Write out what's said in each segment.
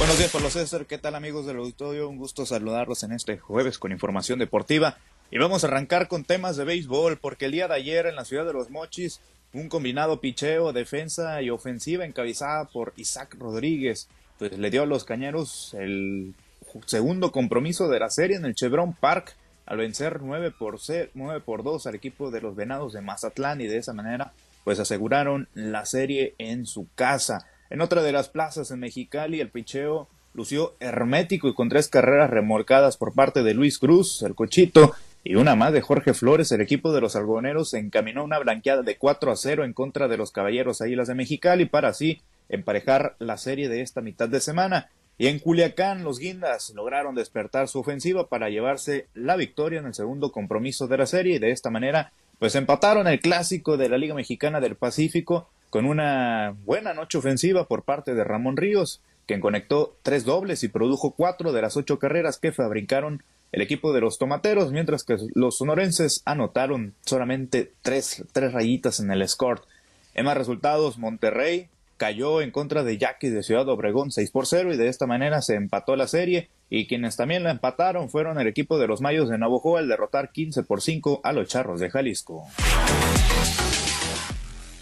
Buenos días, Pablo César. ¿Qué tal, amigos del auditorio? Un gusto saludarlos en este jueves con información deportiva. Y vamos a arrancar con temas de béisbol, porque el día de ayer en la ciudad de Los Mochis, un combinado picheo, defensa y ofensiva encabezada por Isaac Rodríguez, pues le dio a los cañeros el segundo compromiso de la serie en el Chevron Park al vencer 9 por, 9 por 2 al equipo de los Venados de Mazatlán y de esa manera pues aseguraron la serie en su casa. En otra de las plazas en Mexicali, el picheo lució hermético y con tres carreras remolcadas por parte de Luis Cruz, el cochito, y una más de Jorge Flores, el equipo de los algoneros encaminó una blanqueada de 4 a 0 en contra de los Caballeros Águilas de Mexicali para así emparejar la serie de esta mitad de semana. Y en Culiacán, los Guindas lograron despertar su ofensiva para llevarse la victoria en el segundo compromiso de la serie y de esta manera, pues empataron el clásico de la Liga Mexicana del Pacífico con una buena noche ofensiva por parte de Ramón Ríos, quien conectó tres dobles y produjo cuatro de las ocho carreras que fabricaron el equipo de los tomateros, mientras que los sonorenses anotaron solamente tres, tres rayitas en el score. En más resultados, Monterrey cayó en contra de Yaquis de Ciudad Obregón 6 por 0 y de esta manera se empató la serie y quienes también la empataron fueron el equipo de los Mayos de Navojoa al derrotar 15 por 5 a los Charros de Jalisco.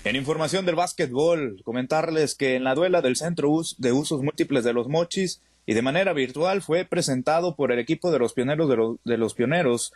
En información del básquetbol, comentarles que en la duela del Centro de Usos Múltiples de los Mochis y de manera virtual fue presentado por el equipo de los pioneros de, los pioneros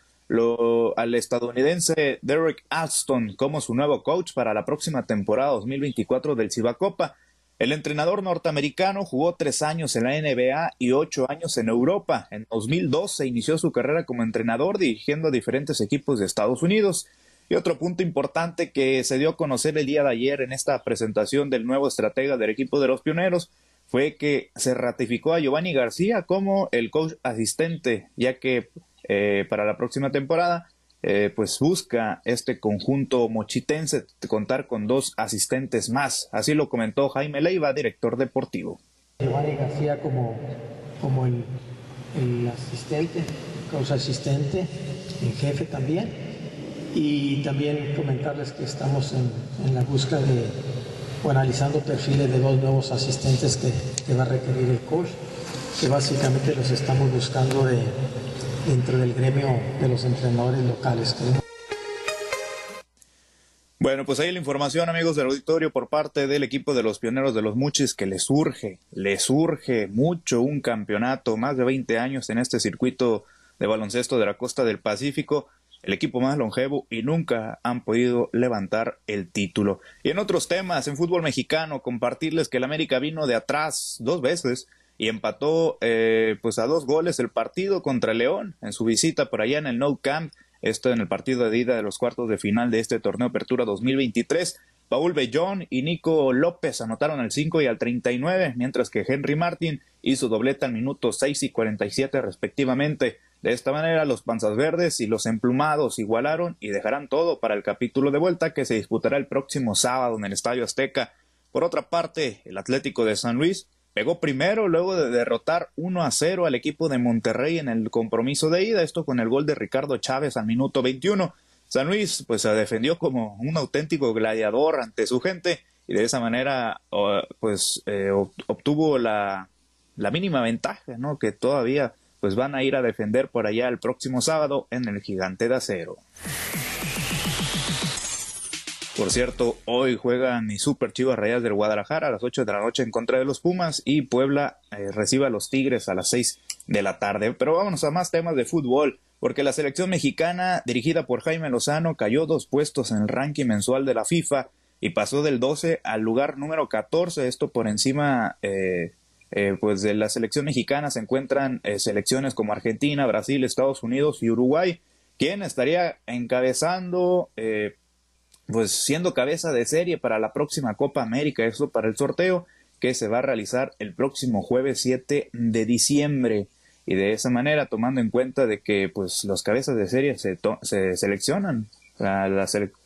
al estadounidense Derek Alston como su nuevo coach para la próxima temporada 2024 del Cibacopa. El entrenador norteamericano jugó tres años en la NBA y ocho años en Europa. En 2012 inició su carrera como entrenador dirigiendo a diferentes equipos de Estados Unidos. Y otro punto importante que se dio a conocer el día de ayer en esta presentación del nuevo estratega del equipo de los pioneros fue que se ratificó a Giovanni García como el coach asistente, ya que eh, para la próxima temporada, eh, pues busca este conjunto mochitense contar con dos asistentes más. Así lo comentó Jaime Leiva, director deportivo. Giovanni García como, como el, asistente, coach asistente, el jefe también. Y también comentarles que estamos en, la búsqueda de, o analizando perfiles de dos nuevos asistentes que, que va a requerir el coach, que básicamente los estamos buscando de dentro del gremio de los entrenadores locales. Bueno, pues ahí la información, amigos del auditorio, por parte del equipo de los pioneros de los Muchis, que les surge, les surge mucho un campeonato, más de 20 años en este circuito de baloncesto de la costa del Pacífico, el equipo más longevo y nunca han podido levantar el título. Y en otros temas, en fútbol mexicano, compartirles que el América vino de atrás dos veces y empató eh, pues a dos goles el partido contra León en su visita por allá en el No Camp, esto en el partido de ida de los cuartos de final de este torneo Apertura 2023. Paul Bellón y Nico López anotaron al 5 y al 39, mientras que Henry Martin hizo dobleta al minuto 6 y 47 respectivamente. De esta manera, los Panzas Verdes y los Emplumados igualaron y dejarán todo para el capítulo de vuelta que se disputará el próximo sábado en el Estadio Azteca. Por otra parte, el Atlético de San Luis Pegó primero luego de derrotar 1 a 0 al equipo de Monterrey en el compromiso de ida, esto con el gol de Ricardo Chávez al minuto 21. San Luis pues se defendió como un auténtico gladiador ante su gente y de esa manera pues eh, obtuvo la, la mínima ventaja, ¿no? Que todavía pues van a ir a defender por allá el próximo sábado en el Gigante de Acero. Por cierto, hoy juegan mi Super Chivas Rayas del Guadalajara a las 8 de la noche en contra de los Pumas y Puebla eh, recibe a los Tigres a las 6 de la tarde. Pero vámonos a más temas de fútbol, porque la selección mexicana, dirigida por Jaime Lozano, cayó dos puestos en el ranking mensual de la FIFA y pasó del 12 al lugar número 14. Esto por encima eh, eh, pues de la selección mexicana se encuentran selecciones como Argentina, Brasil, Estados Unidos y Uruguay, quien estaría encabezando pues siendo cabeza de serie para la próxima Copa América, eso para el sorteo que se va a realizar el próximo jueves 7 de diciembre. Y de esa manera tomando en cuenta de que pues los cabezas de serie se, se seleccionan a,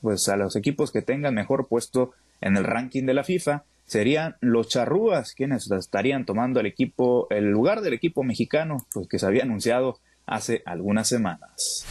pues, a los equipos que tengan mejor puesto en el ranking de la FIFA serían los charrúas quienes estarían tomando el equipo el lugar del equipo mexicano pues que se había anunciado hace algunas semanas.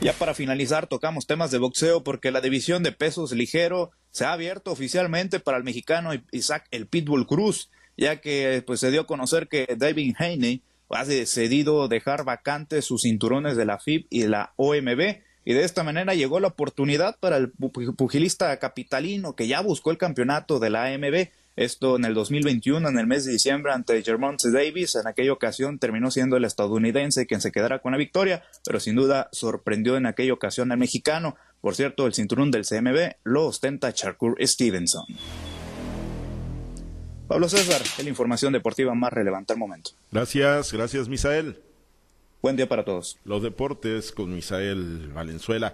Ya para finalizar, tocamos temas de boxeo porque la división de pesos ligero se ha abierto oficialmente para el mexicano Isaac el Pitbull Cruz, ya que pues se dio a conocer que David Haney ha decidido dejar vacantes sus cinturones de la FIB y de la OMB y de esta manera llegó la oportunidad para el pugilista capitalino que ya buscó el campeonato de la AMB. Esto en el 2021, en el mes de diciembre, ante Germonte Davis. En aquella ocasión terminó siendo el estadounidense quien se quedará con la victoria, pero sin duda sorprendió en aquella ocasión al mexicano. Por cierto, el cinturón del CMB lo ostenta Charcour Stevenson. Pablo César, la información deportiva más relevante al momento. Gracias, gracias Misael. Buen día para todos. Los deportes con Misael Valenzuela.